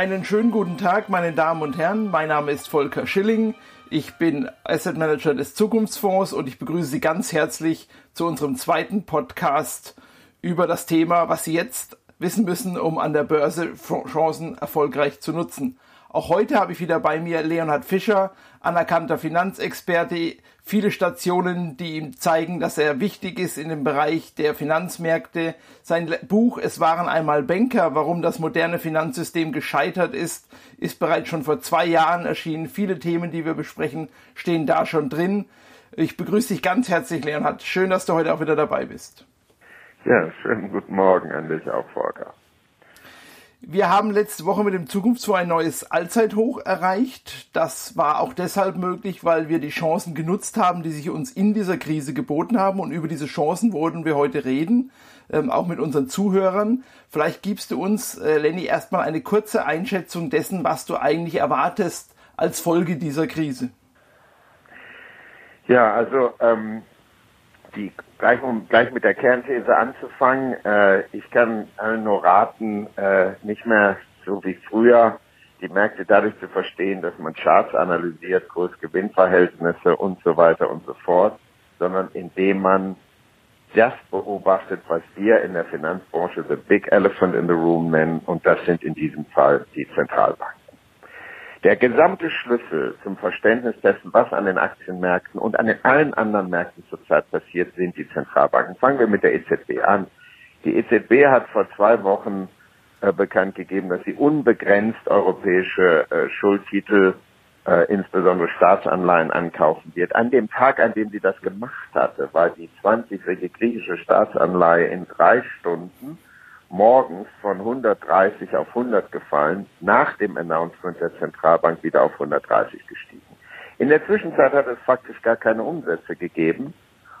Einen schönen guten Tag, meine Damen und Herren. Mein Name ist Volker Schilling. Ich bin Asset Manager des Zukunftsfonds und ich begrüße Sie ganz herzlich zu unserem zweiten Podcast über das Thema, was Sie jetzt wissen müssen, um an der Börse Chancen erfolgreich zu nutzen. Auch heute habe ich wieder bei mir Leonhard Fischer, anerkannter Finanzexperte, viele Stationen, die ihm zeigen, dass er wichtig ist in dem Bereich der Finanzmärkte. Sein Buch Es waren einmal Banker, warum das moderne Finanzsystem gescheitert ist, ist bereits schon vor zwei Jahren erschienen. Viele Themen, die wir besprechen, stehen da schon drin. Ich begrüße dich ganz herzlich, Leonhard. Schön, dass du heute auch wieder dabei bist. Ja, schönen guten Morgen an dich auch, Volker. Wir haben letzte Woche mit dem Zukunftsfonds ein neues Allzeithoch erreicht. Das war auch deshalb möglich, weil wir die Chancen genutzt haben, die sich uns in dieser Krise geboten haben. Und über diese Chancen wollten wir heute reden, ähm, auch mit unseren Zuhörern. Vielleicht gibst du uns, äh, Lenny, erstmal eine kurze Einschätzung dessen, was du eigentlich erwartest als Folge dieser Krise. Ja, also ähm, die, gleich, um gleich mit der Kernthese anzufangen, äh, ich kann allen nur raten, äh, nicht mehr so wie früher die Märkte dadurch zu verstehen, dass man Charts analysiert, Kurs-Gewinn-Verhältnisse und so weiter und so fort, sondern indem man das beobachtet, was wir in der Finanzbranche the big elephant in the room nennen, und das sind in diesem Fall die Zentralbanken. Der gesamte Schlüssel zum Verständnis dessen, was an den Aktienmärkten und an den allen anderen Märkten zurzeit passiert, sind die Zentralbanken. Fangen wir mit der EZB an. Die EZB hat vor zwei Wochen äh, bekannt gegeben, dass sie unbegrenzt europäische äh, Schuldtitel, äh, insbesondere Staatsanleihen, ankaufen wird. An dem Tag, an dem sie das gemacht hatte, war die 20-jährige griechische Staatsanleihe in drei Stunden morgens von 130 auf 100 gefallen, nach dem Announcement der Zentralbank wieder auf 130 gestiegen. In der Zwischenzeit hat es faktisch gar keine Umsätze gegeben.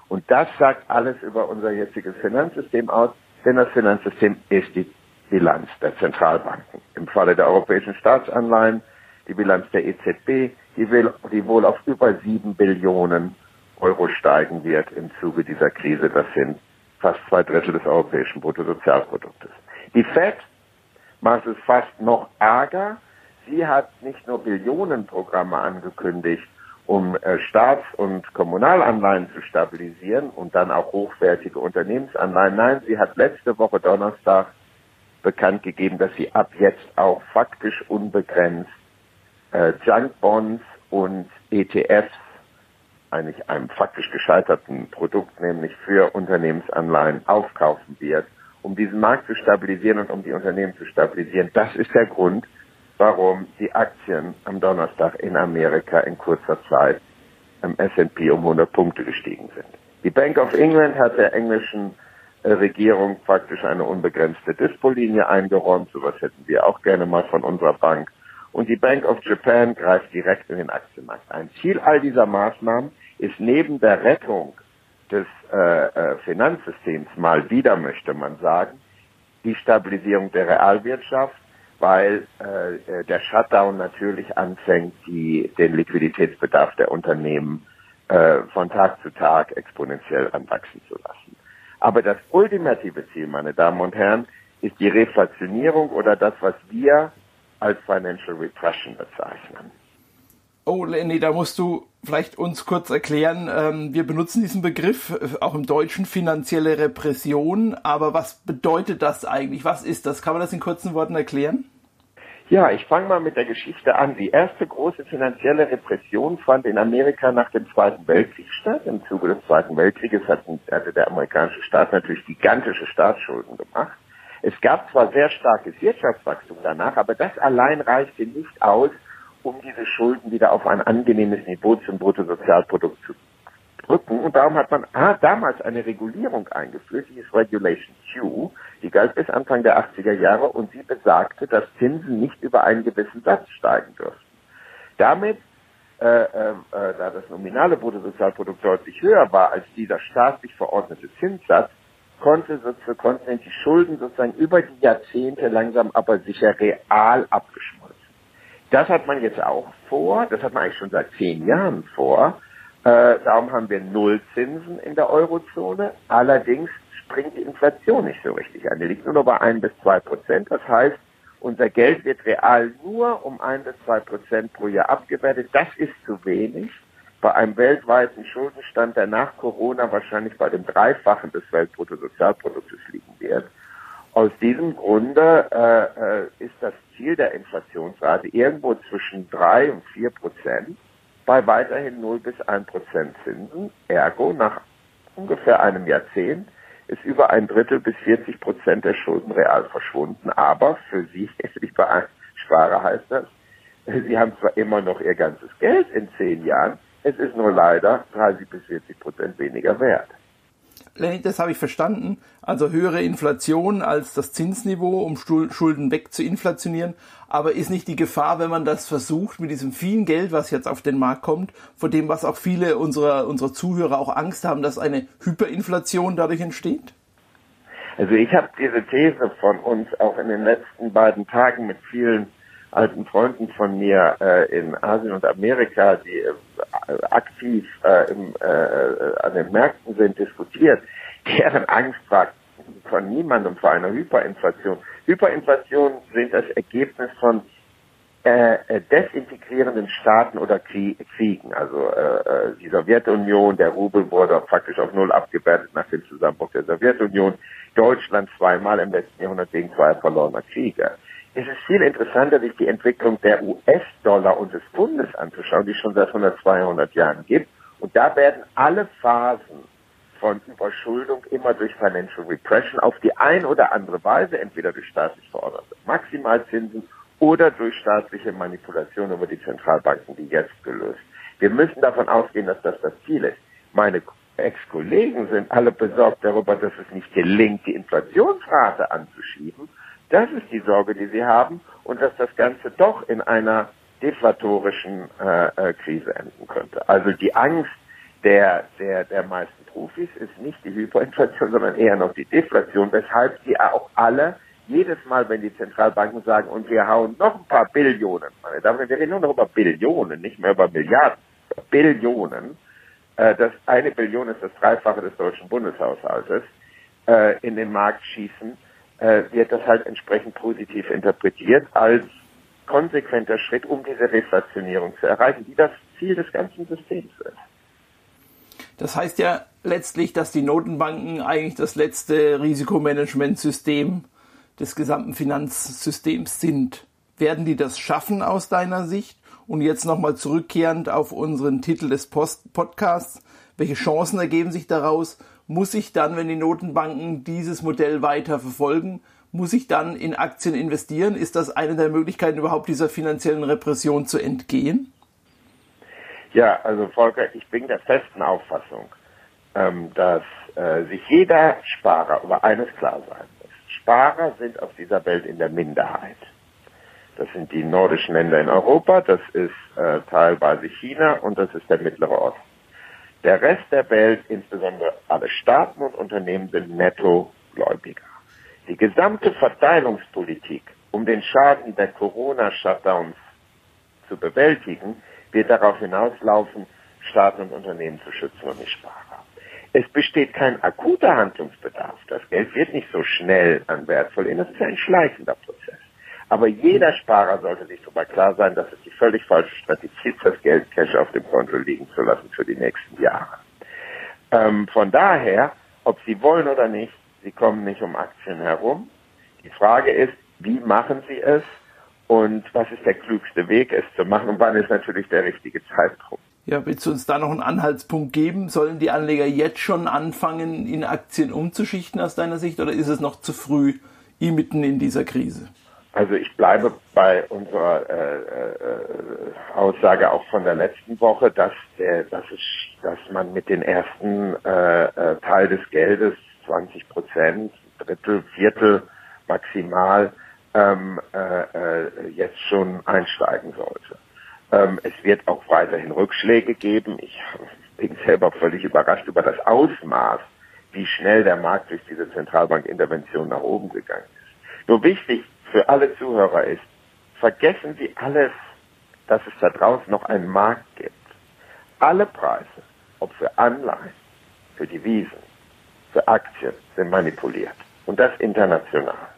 Und das sagt alles über unser jetziges Finanzsystem aus, denn das Finanzsystem ist die Bilanz der Zentralbanken. Im Falle der europäischen Staatsanleihen die Bilanz der EZB, die, will, die wohl auf über sieben Billionen Euro steigen wird im Zuge dieser Krise. Das sind fast zwei Drittel des europäischen Bruttosozialproduktes. Die Fed macht es fast noch ärger. Sie hat nicht nur Billionenprogramme angekündigt, um äh, Staats- und Kommunalanleihen zu stabilisieren und dann auch hochwertige Unternehmensanleihen. Nein, sie hat letzte Woche Donnerstag bekannt gegeben, dass sie ab jetzt auch faktisch unbegrenzt äh, Junkbonds und ETFs eigentlich einem faktisch gescheiterten Produkt, nämlich für Unternehmensanleihen, aufkaufen wird, um diesen Markt zu stabilisieren und um die Unternehmen zu stabilisieren. Das ist der Grund, warum die Aktien am Donnerstag in Amerika in kurzer Zeit im S&P um 100 Punkte gestiegen sind. Die Bank of England hat der englischen äh, Regierung faktisch eine unbegrenzte Dispo-Linie eingeräumt. Sowas hätten wir auch gerne mal von unserer Bank. Und die Bank of Japan greift direkt in den Aktienmarkt ein. Ziel all dieser Maßnahmen ist neben der Rettung des äh, äh, Finanzsystems mal wieder, möchte man sagen, die Stabilisierung der Realwirtschaft, weil äh, äh, der Shutdown natürlich anfängt, die, den Liquiditätsbedarf der Unternehmen äh, von Tag zu Tag exponentiell anwachsen zu lassen. Aber das ultimative Ziel, meine Damen und Herren, ist die Reflationierung oder das, was wir als Financial Repression bezeichnen. Oh, Lenny, da musst du vielleicht uns kurz erklären. Ähm, wir benutzen diesen Begriff äh, auch im Deutschen finanzielle Repression, aber was bedeutet das eigentlich? Was ist das? Kann man das in kurzen Worten erklären? Ja, ich fange mal mit der Geschichte an. Die erste große finanzielle Repression fand in Amerika nach dem Zweiten Weltkrieg statt. Im Zuge des Zweiten Weltkrieges hatte der amerikanische Staat natürlich gigantische Staatsschulden gemacht. Es gab zwar sehr starkes Wirtschaftswachstum danach, aber das allein reichte nicht aus, um diese Schulden wieder auf ein angenehmes Niveau zum Bruttosozialprodukt zu drücken. Und darum hat man ah, damals eine Regulierung eingeführt, die ist Regulation Q, die galt bis Anfang der 80er Jahre und sie besagte, dass Zinsen nicht über einen gewissen Satz steigen dürfen. Damit, äh, äh, äh da das nominale Bruttosozialprodukt deutlich höher war als dieser staatlich verordnete Zinssatz, konnte sozusagen, die Schulden sozusagen über die Jahrzehnte langsam aber sicher real abgeschmolzen. Das hat man jetzt auch vor, das hat man eigentlich schon seit zehn Jahren vor. Äh, darum haben wir Nullzinsen in der Eurozone. Allerdings springt die Inflation nicht so richtig an. Die liegt nur noch bei ein bis zwei Prozent. Das heißt, Unser Geld wird real nur um ein bis zwei Prozent pro Jahr abgewertet. Das ist zu wenig. Bei einem weltweiten Schuldenstand, der nach Corona wahrscheinlich bei dem Dreifachen des Weltbruttosozialproduktes liegen wird. Aus diesem Grunde äh, äh, ist das Ziel der Inflationsrate irgendwo zwischen drei und vier Prozent bei weiterhin 0 bis 1 Prozent Zinsen. Ergo, nach ungefähr einem Jahrzehnt ist über ein Drittel bis 40 Prozent der Schulden real verschwunden. Aber für Sie, lieber Sparer, heißt das, Sie haben zwar immer noch Ihr ganzes Geld in zehn Jahren, es ist nur leider 30 bis 40 Prozent weniger wert. Lenny, das habe ich verstanden. Also höhere Inflation als das Zinsniveau, um Schulden wegzuinflationieren. Aber ist nicht die Gefahr, wenn man das versucht, mit diesem vielen Geld, was jetzt auf den Markt kommt, vor dem, was auch viele unserer, unserer Zuhörer auch Angst haben, dass eine Hyperinflation dadurch entsteht? Also ich habe diese These von uns auch in den letzten beiden Tagen mit vielen alten Freunden von mir äh, in Asien und Amerika, die äh, aktiv äh, im, äh, an den Märkten sind, diskutiert, deren Angst fragt von niemandem vor einer Hyperinflation. Hyperinflation sind das Ergebnis von äh, äh desintegrierenden Staaten oder Kriegen. Also äh, äh, die Sowjetunion, der Rubel wurde praktisch auf Null abgewertet nach dem Zusammenbruch der Sowjetunion. Deutschland zweimal im letzten Jahrhundert wegen zweier verlorener Kriege es ist viel interessanter, sich die Entwicklung der US-Dollar und des Bundes anzuschauen, die es schon seit 100, 200 Jahren gibt. Und da werden alle Phasen von Überschuldung immer durch Financial Repression auf die ein oder andere Weise, entweder durch staatlich verordnete Maximalzinsen oder durch staatliche Manipulation über die Zentralbanken, die jetzt gelöst. Wir müssen davon ausgehen, dass das das Ziel ist. Meine Ex-Kollegen sind alle besorgt darüber, dass es nicht gelingt, die Inflationsrate anzuschieben, das ist die Sorge, die sie haben und dass das Ganze doch in einer deflatorischen äh, äh, Krise enden könnte. Also die Angst der, der, der meisten Profis ist nicht die Hyperinflation, sondern eher noch die Deflation, weshalb sie auch alle jedes Mal, wenn die Zentralbanken sagen, und wir hauen noch ein paar Billionen, meine Damen und Herren, wir reden nur noch über Billionen, nicht mehr über Milliarden, Billionen, äh, das eine Billion ist das Dreifache des deutschen Bundeshaushaltes, äh, in den Markt schießen, äh, wird das halt entsprechend positiv interpretiert als konsequenter Schritt, um diese Reflationierung zu erreichen, die das Ziel des ganzen Systems ist. Das heißt ja letztlich, dass die Notenbanken eigentlich das letzte Risikomanagementsystem des gesamten Finanzsystems sind. Werden die das schaffen aus deiner Sicht? Und jetzt nochmal zurückkehrend auf unseren Titel des Post Podcasts. Welche Chancen ergeben sich daraus muss ich dann, wenn die Notenbanken dieses Modell weiter verfolgen, muss ich dann in Aktien investieren? Ist das eine der Möglichkeiten, überhaupt dieser finanziellen Repression zu entgehen? Ja, also Volker, ich bin der festen Auffassung, ähm, dass äh, sich jeder Sparer über eines klar sein muss. Sparer sind auf dieser Welt in der Minderheit. Das sind die nordischen Länder in Europa, das ist äh, teilweise China und das ist der Mittlere Osten. Der Rest der Welt, insbesondere alle Staaten und Unternehmen, sind Nettogläubiger. Die gesamte Verteilungspolitik, um den Schaden der Corona-Shutdowns zu bewältigen, wird darauf hinauslaufen, Staaten und Unternehmen zu schützen und nicht Sparer. Es besteht kein akuter Handlungsbedarf. Das Geld wird nicht so schnell an Wert verlieren. Das ist ein schleichender Prozess. Aber jeder Sparer sollte sich darüber klar sein, dass es die völlig falsche Strategie ist, das Geld Cash auf dem Konto liegen zu lassen für die nächsten Jahre. Ähm, von daher, ob Sie wollen oder nicht, Sie kommen nicht um Aktien herum. Die Frage ist, wie machen Sie es und was ist der klügste Weg, es zu machen und wann ist natürlich der richtige Zeitpunkt. Ja, willst du uns da noch einen Anhaltspunkt geben? Sollen die Anleger jetzt schon anfangen, in Aktien umzuschichten aus deiner Sicht oder ist es noch zu früh, mitten in dieser Krise? Also ich bleibe bei unserer äh, äh, Aussage auch von der letzten Woche, dass, der, dass, es, dass man mit den ersten äh, äh, Teil des Geldes, 20 Prozent, Drittel, Viertel maximal, ähm, äh, äh, jetzt schon einsteigen sollte. Ähm, es wird auch weiterhin Rückschläge geben. Ich bin selber völlig überrascht über das Ausmaß, wie schnell der Markt durch diese Zentralbankintervention nach oben gegangen ist. Nur wichtig für alle Zuhörer ist, vergessen Sie alles, dass es da draußen noch einen Markt gibt. Alle Preise, ob für Anleihen, für Devisen, für Aktien, sind manipuliert. Und das international.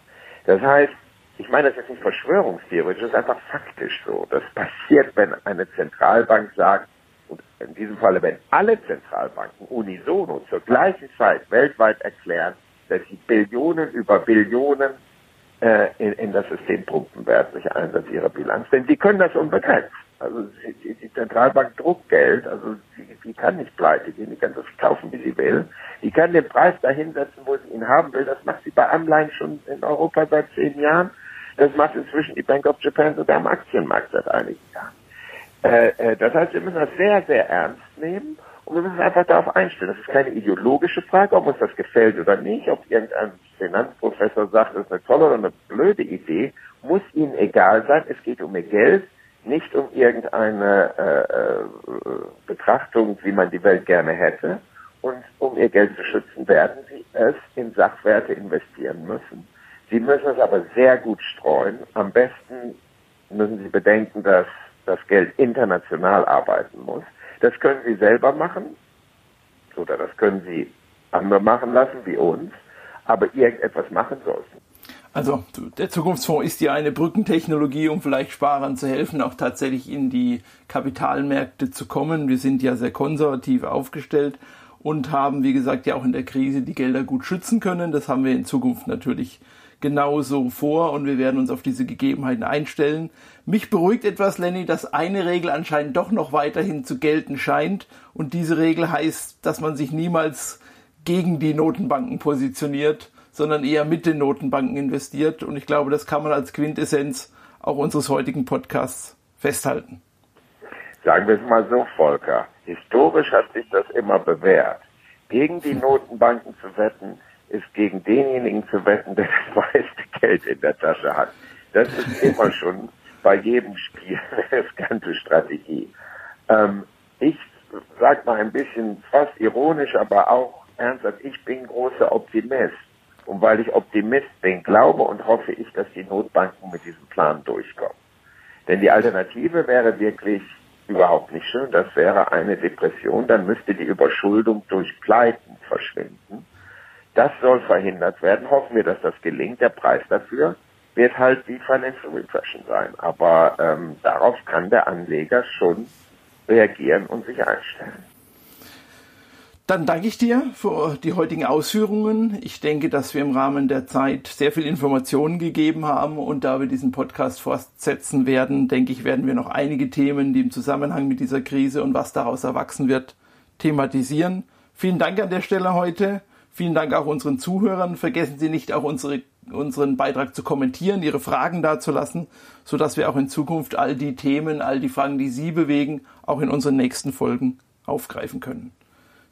Das heißt, ich meine, das ist nicht verschwörungstheoretisch, das ist einfach faktisch so. Das passiert, wenn eine Zentralbank sagt, und in diesem Falle, wenn alle Zentralbanken unisono zur gleichen Zeit weltweit erklären, dass sie Billionen über Billionen in, in das System pumpen werden durch Einsatz ihrer Bilanz. Denn die können das unbegrenzt. Also die, die Zentralbank druckt Geld, also sie, sie kann nicht pleite gehen, die kann viel kaufen, wie sie will. Die kann den Preis dahin setzen, wo sie ihn haben will. Das macht sie bei Anleihen schon in Europa seit zehn Jahren. Das macht inzwischen die Bank of Japan sogar am Aktienmarkt seit einigen Jahren. Äh, äh, das heißt, wir müssen das sehr, sehr ernst nehmen und wir müssen einfach darauf einstellen. Das ist keine ideologische Frage, ob uns das gefällt oder nicht, ob irgendein Finanzprofessor sagt, das ist eine tolle oder eine blöde Idee, muss ihnen egal sein. Es geht um ihr Geld, nicht um irgendeine äh, äh, Betrachtung, wie man die Welt gerne hätte. Und um ihr Geld zu schützen, werden sie es in Sachwerte investieren müssen. Sie müssen es aber sehr gut streuen. Am besten müssen Sie bedenken, dass das Geld international arbeiten muss. Das können Sie selber machen oder das können Sie andere machen lassen wie uns, aber irgendetwas machen sollten. Also der Zukunftsfonds ist ja eine Brückentechnologie, um vielleicht Sparern zu helfen, auch tatsächlich in die Kapitalmärkte zu kommen. Wir sind ja sehr konservativ aufgestellt und haben, wie gesagt, ja auch in der Krise die Gelder gut schützen können. Das haben wir in Zukunft natürlich genauso vor und wir werden uns auf diese Gegebenheiten einstellen. Mich beruhigt etwas, Lenny, dass eine Regel anscheinend doch noch weiterhin zu gelten scheint und diese Regel heißt, dass man sich niemals gegen die Notenbanken positioniert, sondern eher mit den Notenbanken investiert. Und ich glaube, das kann man als Quintessenz auch unseres heutigen Podcasts festhalten. Sagen wir es mal so, Volker. Historisch hat sich das immer bewährt. Gegen die Notenbanken zu wetten, ist gegen denjenigen zu wetten, der das meiste Geld in der Tasche hat. Das ist immer schon bei jedem Spiel eine riskante Strategie. Ähm, ich sag mal ein bisschen fast ironisch, aber auch ernsthaft, ich bin großer Optimist. Und weil ich Optimist bin, glaube und hoffe ich, dass die Notbanken mit diesem Plan durchkommen. Denn die Alternative wäre wirklich überhaupt nicht schön. Das wäre eine Depression. Dann müsste die Überschuldung durch Pleiten verschwinden. Das soll verhindert werden. Hoffen wir, dass das gelingt. Der Preis dafür wird halt die Financial Repression sein. Aber ähm, darauf kann der Anleger schon reagieren und sich einstellen. Dann danke ich dir für die heutigen Ausführungen. Ich denke, dass wir im Rahmen der Zeit sehr viel Informationen gegeben haben und da wir diesen Podcast fortsetzen werden, denke ich, werden wir noch einige Themen, die im Zusammenhang mit dieser Krise und was daraus erwachsen wird, thematisieren. Vielen Dank an der Stelle heute. Vielen Dank auch unseren Zuhörern. Vergessen Sie nicht auch unsere, unseren Beitrag zu kommentieren, Ihre Fragen dazulassen, sodass wir auch in Zukunft all die Themen, all die Fragen, die Sie bewegen, auch in unseren nächsten Folgen aufgreifen können.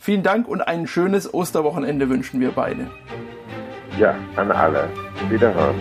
Vielen Dank und ein schönes Osterwochenende wünschen wir beide. Ja, an alle. Wiederhören.